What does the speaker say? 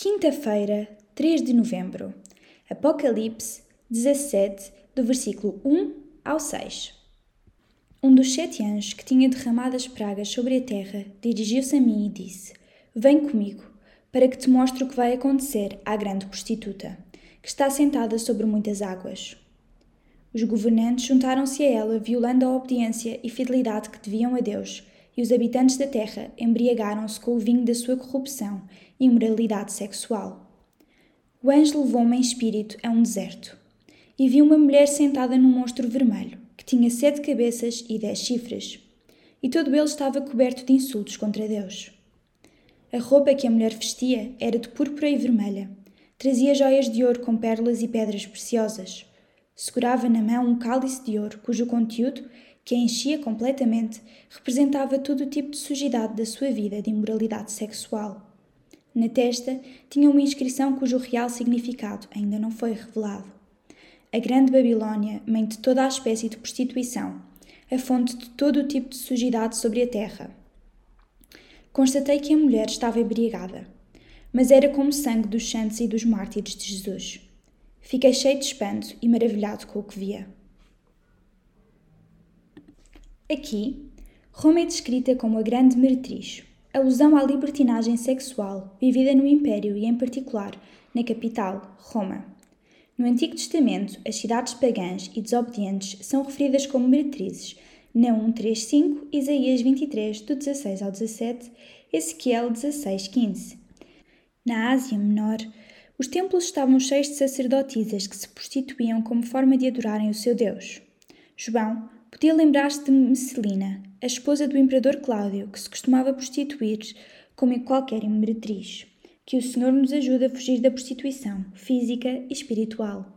Quinta-feira, 3 de novembro. Apocalipse 17, do versículo 1 ao 6. Um dos sete anjos que tinha derramado as pragas sobre a terra dirigiu-se a mim e disse: Vem comigo, para que te mostre o que vai acontecer à grande prostituta, que está sentada sobre muitas águas. Os governantes juntaram-se a ela, violando a obediência e fidelidade que deviam a Deus e os habitantes da terra embriagaram-se com o vinho da sua corrupção e imoralidade sexual. O anjo levou-me em espírito a um deserto, e vi uma mulher sentada num monstro vermelho, que tinha sete cabeças e dez chifres, e todo ele estava coberto de insultos contra Deus. A roupa que a mulher vestia era de púrpura e vermelha, trazia joias de ouro com pérolas e pedras preciosas. Segurava na mão um cálice de ouro cujo conteúdo que a enchia completamente, representava todo o tipo de sujidade da sua vida de imoralidade sexual. Na testa tinha uma inscrição cujo real significado ainda não foi revelado. A Grande Babilônia, mãe de toda a espécie de prostituição, a fonte de todo o tipo de sujidade sobre a terra. Constatei que a mulher estava embriagada, mas era como sangue dos santos e dos mártires de Jesus. Fiquei cheio de espanto e maravilhado com o que via. Aqui, Roma é descrita como a grande meretriz, alusão à libertinagem sexual vivida no Império e, em particular, na capital, Roma. No Antigo Testamento, as cidades pagãs e desobedientes são referidas como meretrizes, na 1.3.5, Isaías 23, do 16 ao 17, Ezequiel 16, 15. Na Ásia Menor, os templos estavam cheios de sacerdotisas que se prostituíam como forma de adorarem o seu Deus. João, Podia lembrar-se de Messelina, a esposa do imperador Cláudio, que se costumava prostituir como em qualquer imperatriz. Que o Senhor nos ajude a fugir da prostituição física e espiritual.